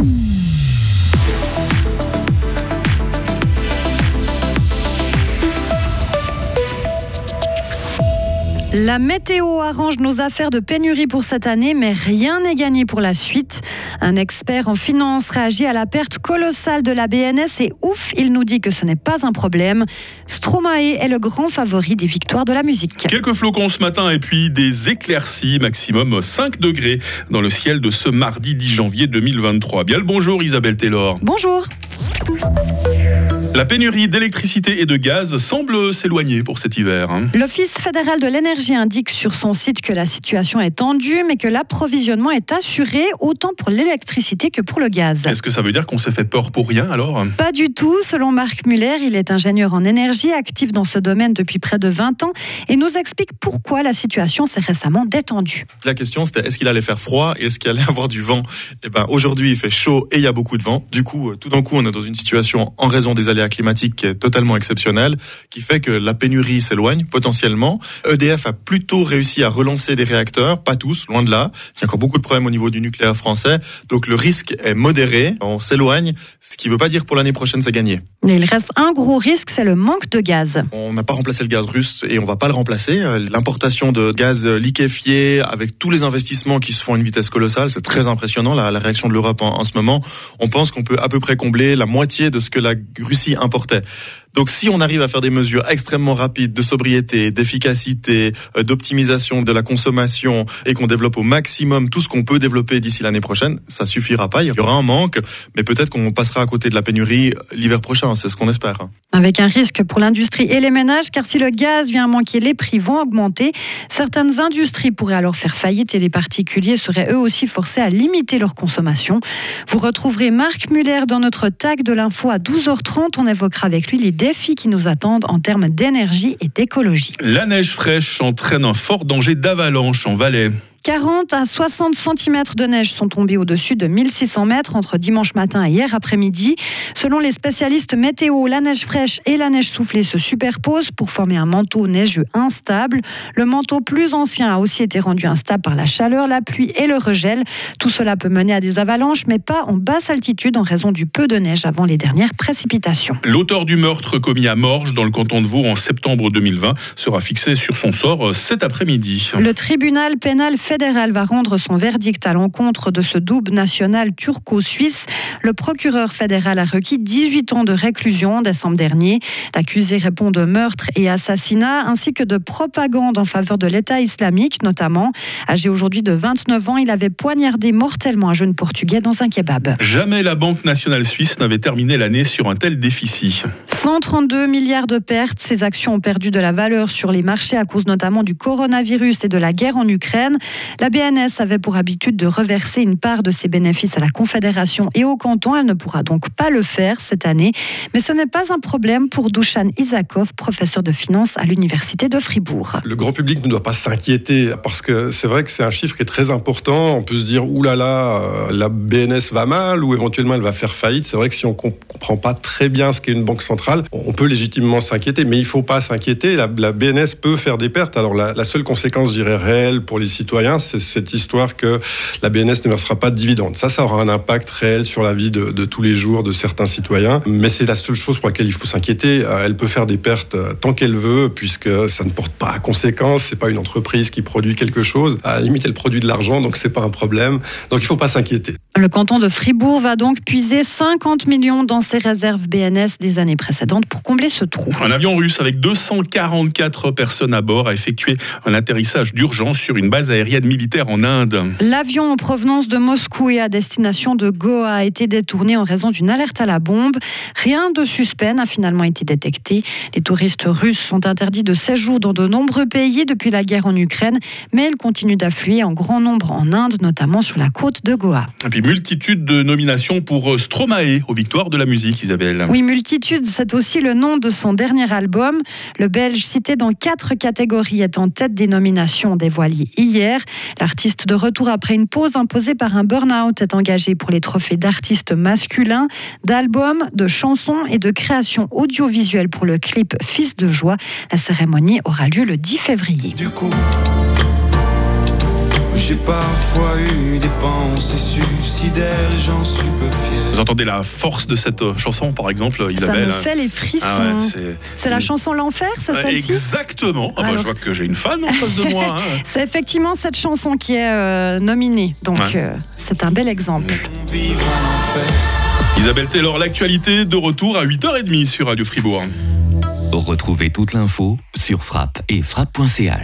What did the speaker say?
Música La météo arrange nos affaires de pénurie pour cette année, mais rien n'est gagné pour la suite. Un expert en finance réagit à la perte colossale de la BNS et ouf, il nous dit que ce n'est pas un problème. Stromae est le grand favori des victoires de la musique. Quelques flocons ce matin et puis des éclaircies, maximum 5 degrés dans le ciel de ce mardi 10 janvier 2023. Bien le bonjour Isabelle Taylor. Bonjour. La pénurie d'électricité et de gaz semble s'éloigner pour cet hiver. Hein. L'Office fédéral de l'énergie indique sur son site que la situation est tendue, mais que l'approvisionnement est assuré autant pour l'électricité que pour le gaz. Est-ce que ça veut dire qu'on s'est fait peur pour rien alors? Pas du tout. Selon Marc Muller, il est ingénieur en énergie, actif dans ce domaine depuis près de 20 ans, et nous explique pourquoi la situation s'est récemment détendue. La question c'était est-ce qu'il allait faire froid et est-ce qu'il allait avoir du vent? Eh ben aujourd'hui il fait chaud et il y a beaucoup de vent. Du coup, tout d'un coup on est dans une situation en raison des aléas climatique qui est totalement exceptionnelle, qui fait que la pénurie s'éloigne potentiellement. EDF a plutôt réussi à relancer des réacteurs, pas tous, loin de là. Il y a encore beaucoup de problèmes au niveau du nucléaire français, donc le risque est modéré. On s'éloigne, ce qui ne veut pas dire pour l'année prochaine c'est gagné. Mais il reste un gros risque, c'est le manque de gaz. On n'a pas remplacé le gaz russe et on va pas le remplacer. L'importation de gaz liquéfié avec tous les investissements qui se font à une vitesse colossale, c'est très impressionnant la, réaction de l'Europe en, en ce moment. On pense qu'on peut à peu près combler la moitié de ce que la Russie importait. Donc si on arrive à faire des mesures extrêmement rapides de sobriété, d'efficacité, euh, d'optimisation de la consommation et qu'on développe au maximum tout ce qu'on peut développer d'ici l'année prochaine, ça suffira pas. Il y aura un manque, mais peut-être qu'on passera à côté de la pénurie l'hiver prochain. C'est ce qu'on espère. Avec un risque pour l'industrie et les ménages, car si le gaz vient manquer, les prix vont augmenter. Certaines industries pourraient alors faire faillite et les particuliers seraient eux aussi forcés à limiter leur consommation. Vous retrouverez Marc Muller dans notre tag de l'info à 12h30. On évoquera avec lui les défis qui nous attendent en termes d'énergie et d'écologie. La neige fraîche entraîne un fort danger d'avalanche en Valais. 40 à 60 cm de neige sont tombés au-dessus de 1600 mètres entre dimanche matin et hier après-midi. Selon les spécialistes météo, la neige fraîche et la neige soufflée se superposent pour former un manteau neigeux instable. Le manteau plus ancien a aussi été rendu instable par la chaleur, la pluie et le regel. Tout cela peut mener à des avalanches, mais pas en basse altitude en raison du peu de neige avant les dernières précipitations. L'auteur du meurtre commis à Morges dans le canton de Vaud en septembre 2020 sera fixé sur son sort cet après-midi. Le tribunal pénal fédéral va rendre son verdict à l'encontre de ce double national turco-suisse. Le procureur fédéral a requis 18 ans de réclusion en décembre dernier. L'accusé répond de meurtre et assassinat ainsi que de propagande en faveur de l'État islamique notamment. Âgé aujourd'hui de 29 ans, il avait poignardé mortellement un jeune portugais dans un kebab. Jamais la Banque nationale suisse n'avait terminé l'année sur un tel déficit. 132 milliards de pertes. Ces actions ont perdu de la valeur sur les marchés à cause notamment du coronavirus et de la guerre en Ukraine. La BNS avait pour habitude de reverser une part de ses bénéfices à la Confédération et au canton. Elle ne pourra donc pas le faire cette année. Mais ce n'est pas un problème pour Dushan Isakov, professeur de finance à l'Université de Fribourg. Le grand public ne doit pas s'inquiéter parce que c'est vrai que c'est un chiffre qui est très important. On peut se dire, oulala, là là, euh, la BNS va mal ou éventuellement elle va faire faillite. C'est vrai que si on ne comprend pas très bien ce qu'est une banque centrale, on peut légitimement s'inquiéter, mais il ne faut pas s'inquiéter. La, BNS peut faire des pertes. Alors la, la seule conséquence, je dirais, réelle pour les citoyens, c'est cette histoire que la BNS ne versera pas de dividendes. Ça, ça aura un impact réel sur la vie de, tous les jours de certains citoyens. Mais c'est la seule chose pour laquelle il faut s'inquiéter. Euh, elle peut faire des pertes euh, tant qu'elle veut, puisque ça ne porte pas à conséquence. C'est pas une entreprise qui produit quelque chose. À la limite, elle produit de l'argent, donc c'est pas un problème. Donc il faut pas s'inquiéter. Le canton de Fribourg va donc puiser 50 millions dans ses réserves BNS des années précédentes pour combler ce trou. Un avion russe avec 244 personnes à bord a effectué un atterrissage d'urgence sur une base aérienne militaire en Inde. L'avion en provenance de Moscou et à destination de Goa a été détourné en raison d'une alerte à la bombe. Rien de suspect n'a finalement été détecté. Les touristes russes sont interdits de séjour dans de nombreux pays depuis la guerre en Ukraine, mais ils continuent d'affluer en grand nombre en Inde, notamment sur la côte de Goa. Et puis multitude de nominations pour Stromae aux victoires de la musique, Isabelle. Oui, multitude, c'est aussi le nom de son dernier album. Le Belge cité dans quatre catégories est en tête des nominations dévoilées hier. L'artiste de retour après une pause imposée par un burn-out est engagé pour les trophées d'artistes masculins, d'albums, de chansons et de créations audiovisuelles pour le clip Fils de joie. La cérémonie aura lieu le 10 février. Du coup, J'ai parfois eu des pensées suicidaires et j'en suis peu fier. Vous entendez la force de cette euh, chanson, par exemple, Isabelle Ça me fait les frissons. Ah ouais, c'est- c'est la chanson L'Enfer, c'est Ouais, celle-ci Exactement. Ah bah, Alors- je vois que j'ai une fan en face de moi. hein. C'est effectivement cette chanson qui est euh, nominée. Donc, Ouais. euh, c'est un bel exemple. Isabelle Taylor, l'actualité de retour à 8h30 sur Radio Fribourg. Retrouvez toute l'info sur frappe et frappe.ch.